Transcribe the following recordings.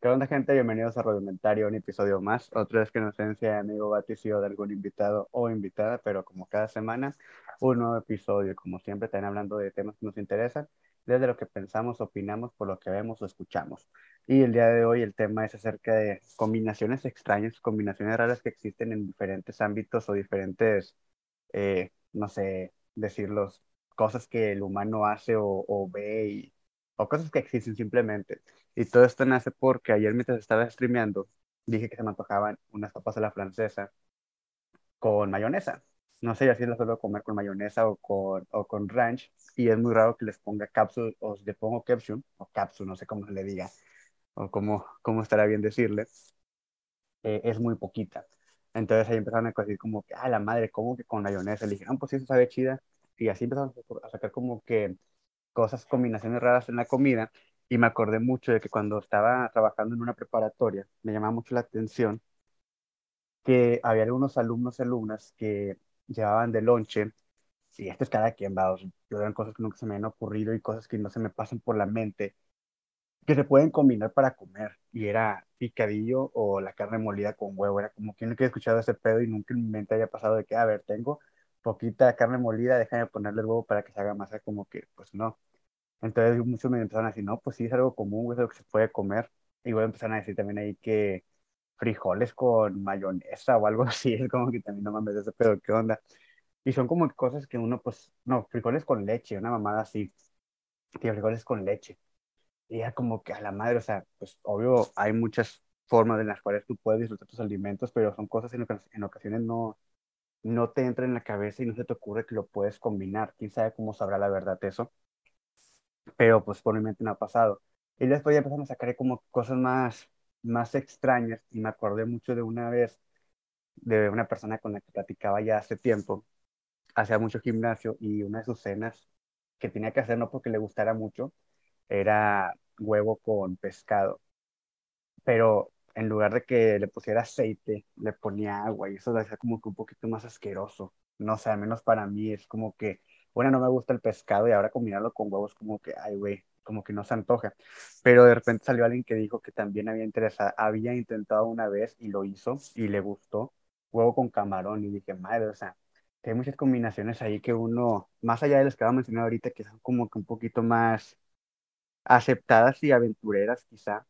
¿Qué onda, gente? Bienvenidos a Rudimentario, un episodio más. Otra vez que nos esencia amigo Baticio de algún invitado o invitada, pero como cada semana, un nuevo episodio. Como siempre, están hablando de temas que nos interesan, desde lo que pensamos, opinamos, por lo que vemos o escuchamos. Y el día de hoy el tema es acerca de combinaciones extrañas, combinaciones raras que existen en diferentes ámbitos o diferentes, eh, no sé, decirlos, cosas que el humano hace o, o ve y, o cosas que existen simplemente. Y todo esto nace porque ayer mientras estaba streameando, dije que se me antojaban unas papas a la francesa con mayonesa. No sé, así las suelo comer con mayonesa o con, o con ranch. Y es muy raro que les ponga capsule o le pongo capsule o capsule, no sé cómo se le diga o cómo, cómo estará bien decirle. Eh, es muy poquita. Entonces ahí empezaron a decir como que, ah, la madre, ¿cómo que con mayonesa? Le dije, ah, pues sí, eso sabe chida. Y así empezaron a sacar como que cosas, combinaciones raras en la comida y me acordé mucho de que cuando estaba trabajando en una preparatoria, me llamaba mucho la atención que había algunos alumnos y alumnas que llevaban de lonche, y esto es cada quien va, yo eran cosas que nunca se me han ocurrido y cosas que no se me pasan por la mente, que se pueden combinar para comer, y era picadillo o la carne molida con huevo, era como que nunca he escuchado ese pedo y nunca en mi mente había pasado de que, a ver, tengo poquita carne molida, déjame ponerle el huevo para que se haga masa, como que, pues no. Entonces muchos me empezaron a decir, no, pues sí, es algo común, es algo que se puede comer. Y voy a empezar a decir también ahí que frijoles con mayonesa o algo así, es como que también no mames ese pedo, ¿qué onda? Y son como cosas que uno, pues, no, frijoles con leche, una mamada así, que frijoles con leche. Y ya como que a la madre, o sea, pues obvio hay muchas formas en las cuales tú puedes disfrutar tus alimentos, pero son cosas en, en ocasiones no, no te entra en la cabeza y no se te ocurre que lo puedes combinar. ¿Quién sabe cómo sabrá la verdad eso? Pero pues por mi mente no ha pasado. Y después ya empezaron a sacar como cosas más, más extrañas y me acordé mucho de una vez de una persona con la que platicaba ya hace tiempo, hacía mucho gimnasio y una de sus cenas que tenía que hacer no porque le gustara mucho, era huevo con pescado. Pero en lugar de que le pusiera aceite, le ponía agua y eso le hacía como que un poquito más asqueroso. No sé, al menos para mí es como que bueno, no me gusta el pescado y ahora combinarlo con huevos como que, ay, güey, como que no se antoja. Pero de repente salió alguien que dijo que también había interesado, había intentado una vez y lo hizo y le gustó huevo con camarón y dije, madre, o sea, hay muchas combinaciones ahí que uno, más allá de las que vamos a mencionar ahorita, que son como que un poquito más aceptadas y aventureras quizá,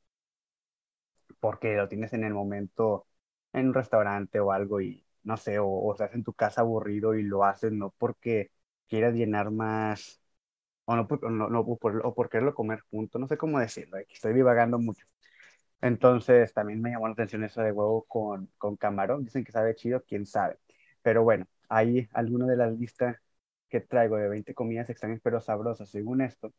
porque lo tienes en el momento en un restaurante o algo y no sé, o, o estás en tu casa aburrido y lo haces no porque quieras llenar más, o no, por, no, no por, o por quererlo comer junto, no sé cómo decirlo, estoy divagando mucho. Entonces, también me llamó la atención eso de huevo con, con camarón, dicen que sabe chido, quién sabe. Pero bueno, hay alguna de las listas que traigo de 20 comidas extrañas pero sabrosas, según esto,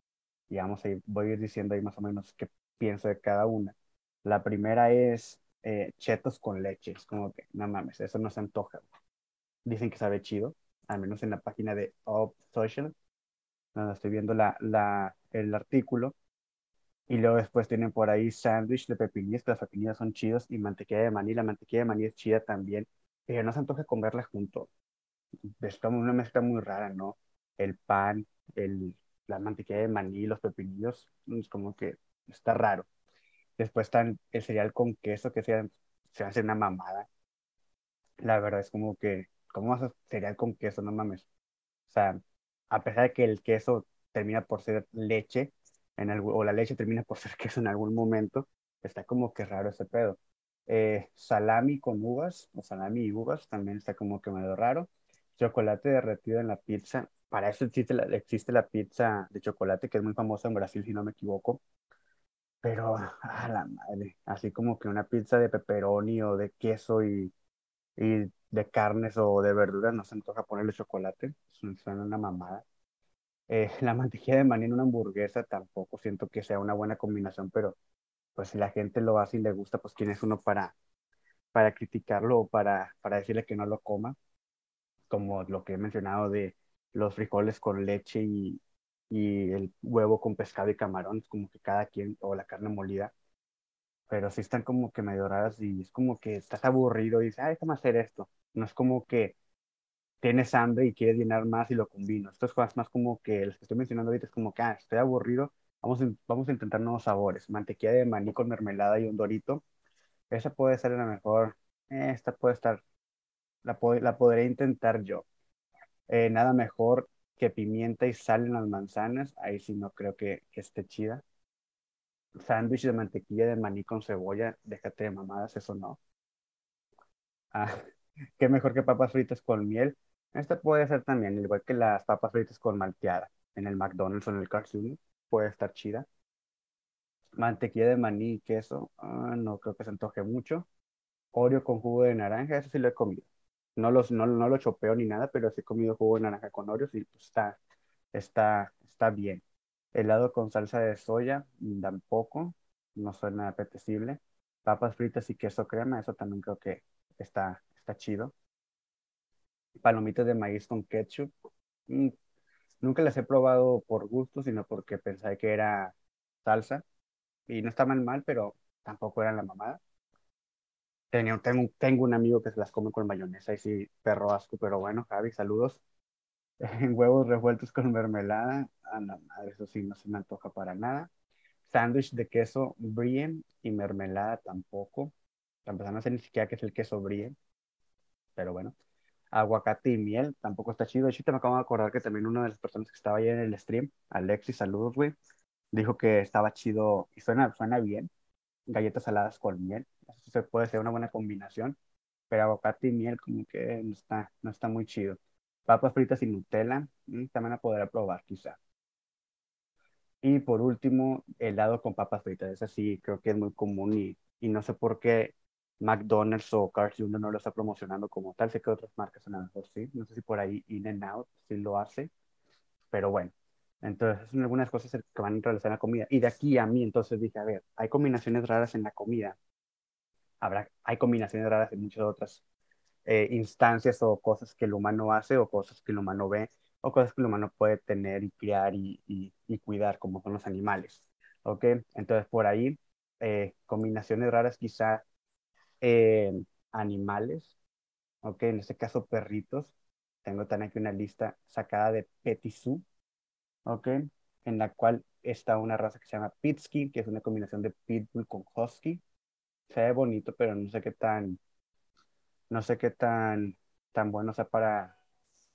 y vamos a ir, voy a ir diciendo ahí más o menos qué pienso de cada una. La primera es eh, chetos con leche, es como que, no mames, eso no se antoja. Dicen que sabe chido, al menos en la página de Up Social, donde estoy viendo la, la, el artículo. Y luego después tienen por ahí sándwich de pepinillas, que las pepinillas son chidos, y mantequilla de maní. La mantequilla de maní es chida también, pero no se antoja comerla junto. Es como una mezcla muy rara, ¿no? El pan, el, la mantequilla de maní, los pepinillos, es como que está raro. Después están el cereal con queso, que se, se hace una mamada. La verdad es como que ¿cómo vas a cereal con queso? No mames. O sea, a pesar de que el queso termina por ser leche, en o la leche termina por ser queso en algún momento, está como que raro ese pedo. Eh, salami con uvas, o salami y uvas, también está como que medio raro. Chocolate derretido en la pizza. Para eso existe la, existe la pizza de chocolate, que es muy famosa en Brasil, si no me equivoco. Pero, a la madre, así como que una pizza de pepperoni o de queso y, y de carnes o de verduras, no se antoja ponerle chocolate, suena una mamada. Eh, la mantequilla de maní en una hamburguesa tampoco siento que sea una buena combinación, pero pues si la gente lo hace y le gusta, pues quién es uno para, para criticarlo o para, para decirle que no lo coma, como lo que he mencionado de los frijoles con leche y, y el huevo con pescado y camarón, como que cada quien, o la carne molida, pero sí están como que medio raras y es como que estás aburrido y dices, ay, déjame hacer esto. No es como que tienes hambre y quieres llenar más y lo combino. Esto es más como que los que estoy mencionando ahorita es como que, ah, estoy aburrido, Vamos a, vamos a intentar nuevos sabores. Mantequilla de maní con mermelada y un dorito. Esa puede ser la mejor. Esta puede estar. La, la podré intentar yo. Eh, nada mejor que pimienta y sal en las manzanas. Ahí sí no creo que, que esté chida. Sándwich de mantequilla de maní con cebolla. Déjate de mamadas, eso no. Ah, qué mejor que papas fritas con miel. Esta puede ser también, igual que las papas fritas con malteada en el McDonald's o en el Carl's puede estar chida. Mantequilla de maní y queso, ah, no creo que se antoje mucho. Oreo con jugo de naranja, eso sí lo he comido. No, los, no, no lo chopeo ni nada, pero sí he comido jugo de naranja con Oreo y pues está, está, está bien. Helado con salsa de soya, tampoco, no suena apetecible. Papas fritas y queso crema, eso también creo que está, está chido. Palomitas de maíz con ketchup, mm, nunca las he probado por gusto, sino porque pensé que era salsa. Y no estaban mal, pero tampoco eran la mamada. Tengo, tengo, tengo un amigo que se las come con mayonesa y sí, perro asco, pero bueno, Javi, saludos. En huevos revueltos con mermelada. Ah, no, madre, eso sí, no se me antoja para nada. Sándwich de queso brie y mermelada tampoco. Para no sé ni siquiera qué es el queso brie. Pero bueno aguacate y miel, tampoco está chido. De hecho, te me acabo de acordar que también una de las personas que estaba ahí en el stream, Alexis, saludos, güey, dijo que estaba chido y suena, suena bien. Galletas saladas con miel, eso se puede ser una buena combinación, pero aguacate y miel como que no está, no está muy chido. Papas fritas y Nutella, mm, también la podré probar quizá. Y por último, helado con papas fritas. Ese sí creo que es muy común y, y no sé por qué McDonald's o Carl's Jr. no lo está promocionando como tal. Sé que otras marcas a lo mejor sí. No sé si por ahí In and Out sí lo hace. Pero bueno. Entonces, son algunas cosas que van a realizar en la comida. Y de aquí a mí, entonces dije, a ver, hay combinaciones raras en la comida. Habrá, hay combinaciones raras en muchas otras eh, instancias o cosas que el humano hace o cosas que el humano ve o cosas que el humano puede tener y criar y, y, cuidar, como son los animales. ¿Ok? Entonces, por ahí, eh, combinaciones raras quizá animales, ok, en este caso perritos. Tengo también aquí una lista sacada de Petisú, ok, en la cual está una raza que se llama Pitsky, que es una combinación de Pitbull con Husky. Se ve bonito, pero no sé qué tan, no sé qué tan, tan bueno sea para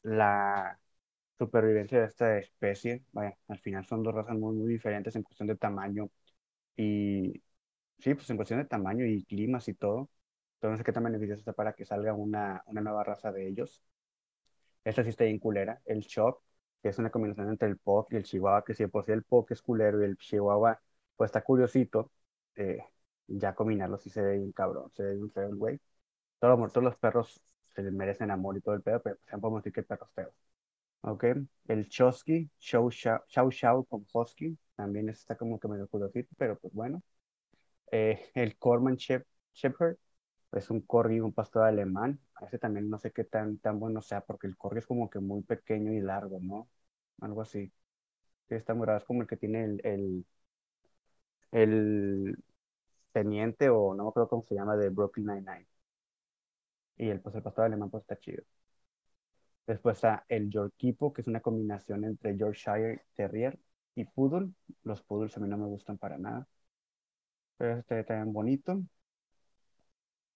la supervivencia de esta especie. Vaya, al final son dos razas muy, muy diferentes en cuestión de tamaño y, sí, pues en cuestión de tamaño y climas y todo. Entonces, ¿qué tan beneficioso está para que salga una, una nueva raza de ellos? Esta sí está bien culera. El Shock, que es una combinación entre el Pop y el Chihuahua, que si por sí el Pop es culero y el Chihuahua, pues está curiosito. Eh, ya combinarlo sí se ve bien cabrón, se ve bien feo el güey. Todos, todos los perros se les merecen amor y todo el pedo, pero pues, podemos decir que el perro es feo. ¿Ok? El Chosky, Chow Chow con Husky, también está como que medio curiosito, pero pues bueno. Eh, el Corman Shepherd, es un corgi, un pastor alemán. Ese también no sé qué tan, tan bueno sea, porque el corgi es como que muy pequeño y largo, ¿no? Algo así. está muy es como el que tiene el, el, el teniente, o no me acuerdo cómo se llama, de Brooklyn Nine-Nine. Y el, pues, pastor alemán pues está chido. Después está el Yorkipo, que es una combinación entre Yorkshire Terrier y Poodle. Los Poodles a mí no me gustan para nada. Pero este también bonito.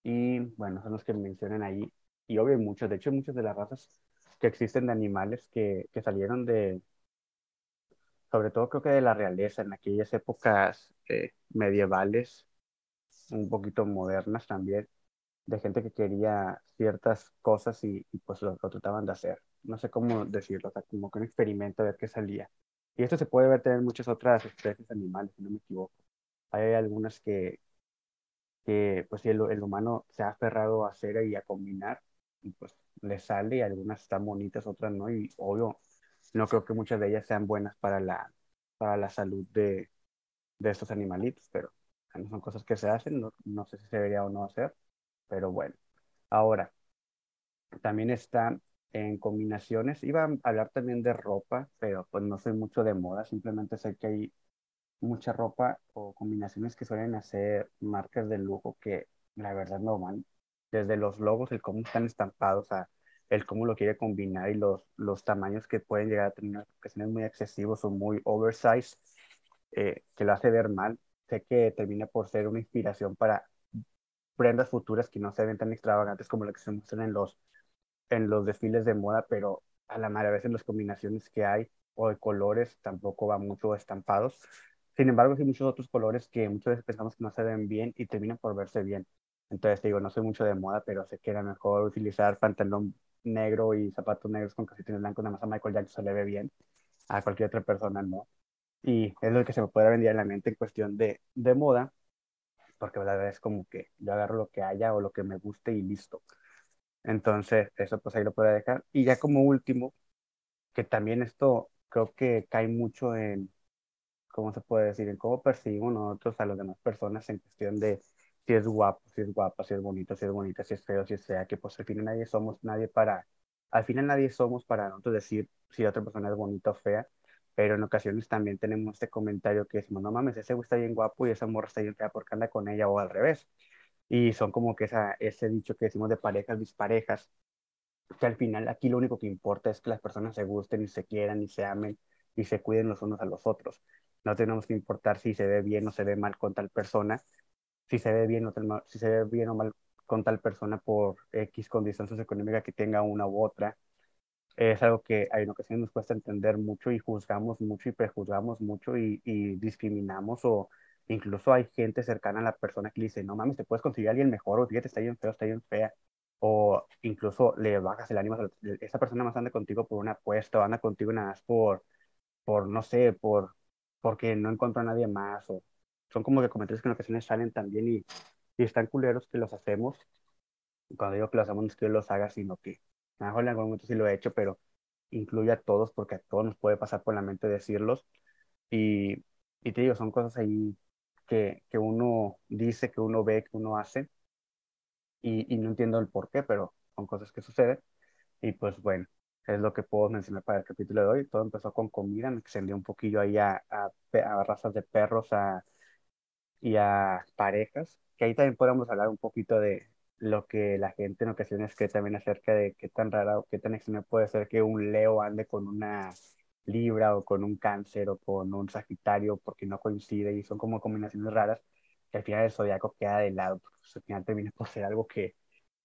Y bueno, son los que mencionan ahí. Y obvio, muchos, de hecho, muchas de las razas que existen de animales que, que salieron de, sobre todo creo que de la realeza, en aquellas épocas eh, medievales, un poquito modernas también, de gente que quería ciertas cosas y, pues lo, trataban de hacer. No sé cómo decirlo, o sea, como que un experimento a ver qué salía. Y esto se puede ver en muchas otras especies animales, si no me equivoco. Hay algunas que, que pues el, el humano se ha aferrado a hacer y a combinar, y pues le sale y algunas están bonitas, otras no, y obvio, no creo que muchas de ellas sean buenas para la, para la salud de, de estos animalitos, pero son cosas que se hacen, no, no sé si se debería o no hacer, pero bueno. Ahora, también están en combinaciones, iba a hablar también de ropa, pero pues no soy mucho de moda, simplemente sé que hay mucha ropa o combinaciones que suelen hacer marcas de lujo que la verdad no van. Desde los logos, el cómo están estampados, a el cómo lo quiere combinar y los, los tamaños que pueden llegar a tener ocasiones muy excesivos o muy oversized. eh, que lo hace ver mal, sé que termina por ser una inspiración para prendas futuras que no se ven tan extravagantes como las que se muestran en los, en los desfiles de moda, pero a la madre a veces las combinaciones que hay o de colores tampoco van mucho estampados. Sin embargo, hay muchos otros colores que muchas veces pensamos que no se ven bien y terminan por verse bien. Entonces, digo, no soy mucho de moda, pero sé que era mejor utilizar pantalón negro y zapatos negros con calcetines blancos, nada más a Michael Jackson se le ve bien, a cualquier otra persona no. Y es lo que se me puede venir a la mente en cuestión de, de moda, porque la verdad es como que yo agarro lo que haya o lo que me guste y listo. Entonces, eso pues ahí lo puedo dejar. Y ya como último, que también esto creo que cae mucho en, ¿cómo se puede decir? En cómo percibimos nosotros a las demás personas en cuestión de si es guapo, si es guapa, si es bonito, si es bonita, si es feo, si es fea, que pues al final nadie somos nadie para, al final nadie somos para nosotros decir si otra persona es bonita o fea, pero en ocasiones también tenemos este comentario que decimos, no mames, ese güey está bien guapo y esa morra está bien fea porque anda con ella o al revés. Y son como que esa, ese dicho que decimos de parejas disparejas, que al final aquí lo único que importa es que las personas se gusten y se quieran y se amen y se cuiden los unos a los otros. No tenemos que importar si se ve bien o se ve mal con tal persona, si se ve bien o, si se ve bien o mal con tal persona por X condición socioeconómica que tenga una u otra. Es algo que en ocasiones nos cuesta entender mucho y juzgamos mucho y prejuzgamos mucho y, y discriminamos o incluso hay gente cercana a la persona que dice, no mames, te puedes conseguir a alguien mejor o fíjate, está bien feo, está bien fea o incluso le bajas el ánimo a esa persona más anda contigo por una apuesta o anda contigo nada más por, por no sé, por porque no encuentro a nadie más o son como que comentarios que en ocasiones salen también y, y están culeros que los hacemos. Cuando digo que los hacemos no es que yo los haga, sino que a lo en algún momento sí lo he hecho, pero incluye a todos porque a todos nos puede pasar por la mente decirlos. Y, y te digo, son cosas ahí que, que uno dice, que uno ve, que uno hace y, y no entiendo el por qué, pero son cosas que suceden. Y pues bueno, es lo que puedo mencionar para el capítulo de hoy. Todo empezó con comida, me extendió un poquillo ahí a, a, razas de perros a, y a parejas, que ahí también podemos hablar un poquito de lo que la gente en ocasiones cree también acerca de qué tan rara o qué tan extraño puede ser que un Leo ande con una Libra o con un Cáncer o con un Sagitario porque no coincide y son como combinaciones raras que al final el zodiaco queda de lado, porque al final termina por ser algo que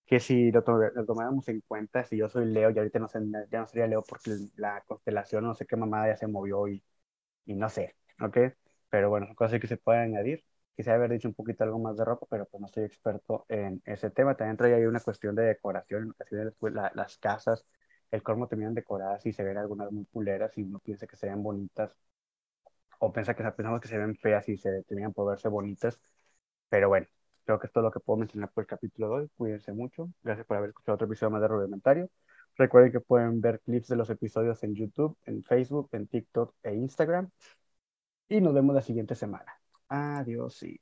que si lo, lo, tomáramos en cuenta, si yo soy Leo y ahorita no, sé, ya no sería Leo porque la constelación no sé qué mamada ya se movió y, y no sé, ¿ok? Pero bueno, cosas que se pueden añadir. Quise haber dicho un poquito algo más de ropa, pero pues no soy experto en ese tema. También trae ahí una cuestión de decoración, en ocasiones pues, la, las casas, el colmo terminan decoradas y se ven algunas muy puleras y uno piensa que se ven bonitas o piensa que pensamos que se ven feas y se terminan por verse bonitas. Pero bueno, Creo que es todo lo que puedo mencionar por el capítulo de hoy. Cuídense mucho. Gracias por haber escuchado otro episodio más de Rudimentario. Recuerden que pueden ver clips de los episodios en YouTube, en Facebook, en TikTok e Instagram. Y nos vemos la siguiente semana. Adiós y...